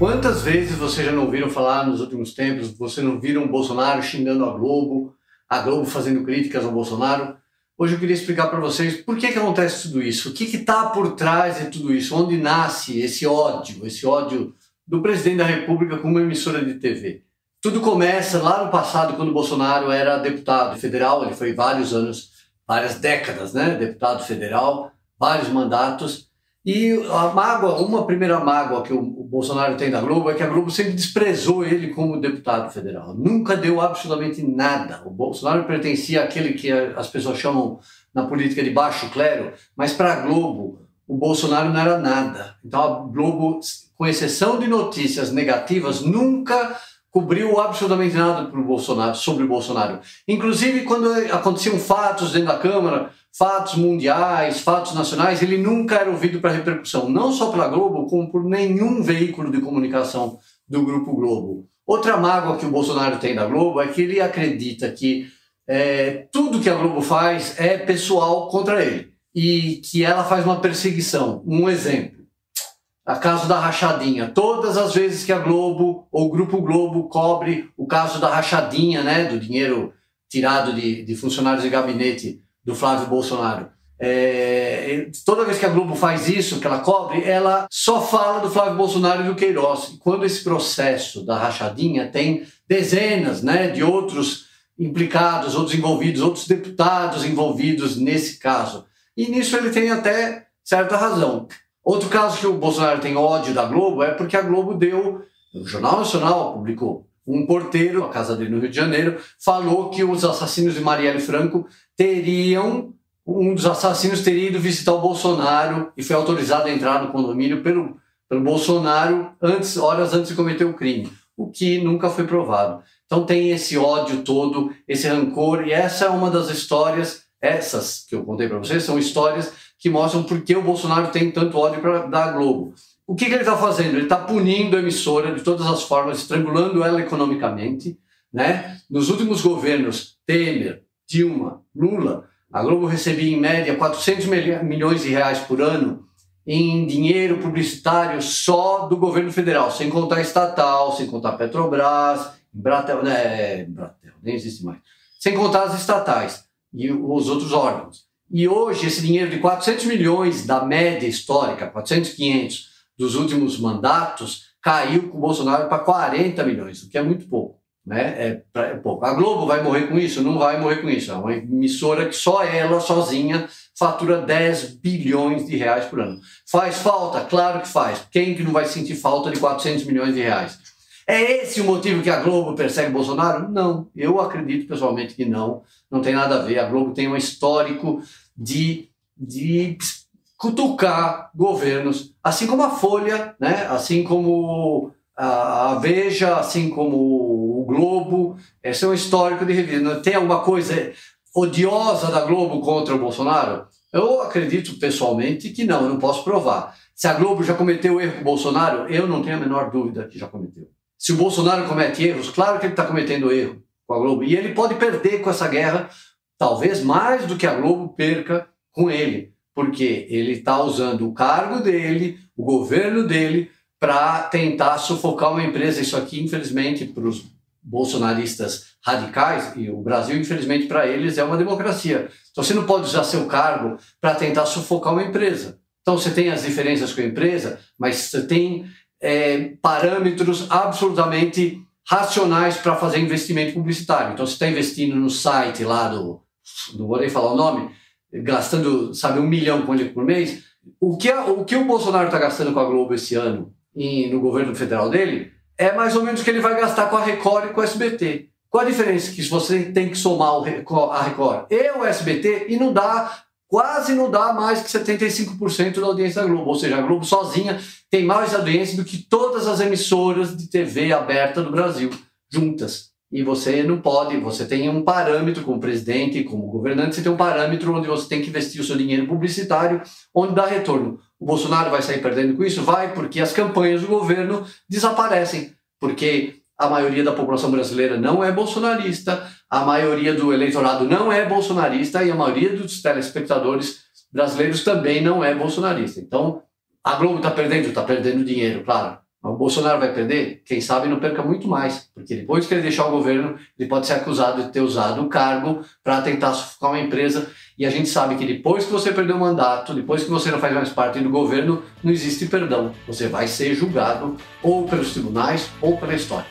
Quantas vezes vocês já não ouviram falar nos últimos tempos, você não viram Bolsonaro xingando a Globo, a Globo fazendo críticas ao Bolsonaro? Hoje eu queria explicar para vocês por que, que acontece tudo isso, o que está por trás de tudo isso, onde nasce esse ódio, esse ódio do presidente da República com uma emissora de TV. Tudo começa lá no passado, quando Bolsonaro era deputado federal, ele foi vários anos, várias décadas, né? Deputado federal, vários mandatos. E a mágoa, uma primeira mágoa que o Bolsonaro tem da Globo é que a Globo sempre desprezou ele como deputado federal. Nunca deu absolutamente nada. O Bolsonaro pertencia àquele que as pessoas chamam na política de baixo clero, mas para a Globo o Bolsonaro não era nada. Então a Globo, com exceção de notícias negativas, nunca cobriu absolutamente nada Bolsonaro, sobre o Bolsonaro. Inclusive quando aconteciam fatos dentro da Câmara, fatos mundiais, fatos nacionais, ele nunca era ouvido para repercussão, não só pela Globo, como por nenhum veículo de comunicação do Grupo Globo. Outra mágoa que o Bolsonaro tem da Globo é que ele acredita que é, tudo que a Globo faz é pessoal contra ele e que ela faz uma perseguição. Um exemplo, a caso da rachadinha. Todas as vezes que a Globo ou o Grupo Globo cobre o caso da rachadinha, né, do dinheiro tirado de, de funcionários de gabinete do Flávio Bolsonaro. É, toda vez que a Globo faz isso, que ela cobre, ela só fala do Flávio Bolsonaro e do Queiroz. E quando esse processo da rachadinha tem dezenas né, de outros implicados, outros envolvidos, outros deputados envolvidos nesse caso. E nisso ele tem até certa razão. Outro caso que o Bolsonaro tem ódio da Globo é porque a Globo deu, o Jornal Nacional publicou, um porteiro, a casa dele no Rio de Janeiro, falou que os assassinos de Marielle Franco teriam um dos assassinos teria ido visitar o Bolsonaro e foi autorizado a entrar no condomínio pelo, pelo Bolsonaro antes, horas antes de cometer o crime, o que nunca foi provado. Então tem esse ódio todo, esse rancor, e essa é uma das histórias, essas que eu contei para vocês, são histórias que mostram por que o Bolsonaro tem tanto ódio pra, da Globo. O que, que ele está fazendo? Ele está punindo a emissora de todas as formas, estrangulando ela economicamente. Né? Nos últimos governos, Temer, Dilma, Lula, a Globo recebia em média 400 milhões de reais por ano em dinheiro publicitário só do governo federal, sem contar estatal, sem contar Petrobras, Bratel, né, Bratel, nem existe mais, sem contar as estatais e os outros órgãos. E hoje esse dinheiro de 400 milhões da média histórica, 400, 500 dos últimos mandatos, caiu com o Bolsonaro para 40 milhões, o que é muito pouco. Né? É, é pouco. A Globo vai morrer com isso? Não vai morrer com isso. É uma emissora que só ela, sozinha, fatura 10 bilhões de reais por ano. Faz falta? Claro que faz. Quem que não vai sentir falta de 400 milhões de reais? É esse o motivo que a Globo persegue Bolsonaro? Não. Eu acredito pessoalmente que não. Não tem nada a ver. A Globo tem um histórico de, de cutucar governos, assim como a Folha, né? assim como a, Veja, assim como o Globo. Esse é um histórico de revista. Tem alguma coisa odiosa da Globo contra o Bolsonaro? Eu acredito pessoalmente que não, eu não posso provar. Se a Globo já cometeu erro com o Bolsonaro, eu não tenho a menor dúvida que já cometeu. Se o Bolsonaro comete erros, claro que ele está cometendo erro com a Globo. E ele pode perder com essa guerra, talvez mais do que a Globo perca com ele porque ele está usando o cargo dele, o governo dele, para tentar sufocar uma empresa. Isso aqui, infelizmente, para os bolsonaristas radicais, e o Brasil, infelizmente, para eles é uma democracia. Então você não pode usar seu cargo para tentar sufocar uma empresa. Então você tem as diferenças com a empresa, mas você tem é, parâmetros absolutamente racionais para fazer investimento publicitário. Então você está investindo no site lá do, não vou nem falar o nome, gastando, sabe, um milhão por mês. O que, a, o que o Bolsonaro está gastando com a Globo esse ano no governo federal dele é mais ou menos o que ele vai gastar com a Record e com o SBT. Qual a diferença? Que você tem que somar o, a Record e o SBT e não dá, quase não dá mais que 75% da audiência da Globo. Ou seja, a Globo sozinha tem mais audiência do que todas as emissoras de TV aberta do Brasil, juntas e você não pode, você tem um parâmetro como presidente, como governante, você tem um parâmetro onde você tem que investir o seu dinheiro publicitário, onde dá retorno. O Bolsonaro vai sair perdendo com isso? Vai, porque as campanhas do governo desaparecem, porque a maioria da população brasileira não é bolsonarista, a maioria do eleitorado não é bolsonarista e a maioria dos telespectadores brasileiros também não é bolsonarista. Então, a Globo está perdendo? Está perdendo dinheiro, claro. O Bolsonaro vai perder? Quem sabe não perca muito mais, porque depois que ele deixar o governo, ele pode ser acusado de ter usado o cargo para tentar sufocar uma empresa. E a gente sabe que depois que você perdeu o mandato, depois que você não faz mais parte do governo, não existe perdão. Você vai ser julgado ou pelos tribunais ou pela história.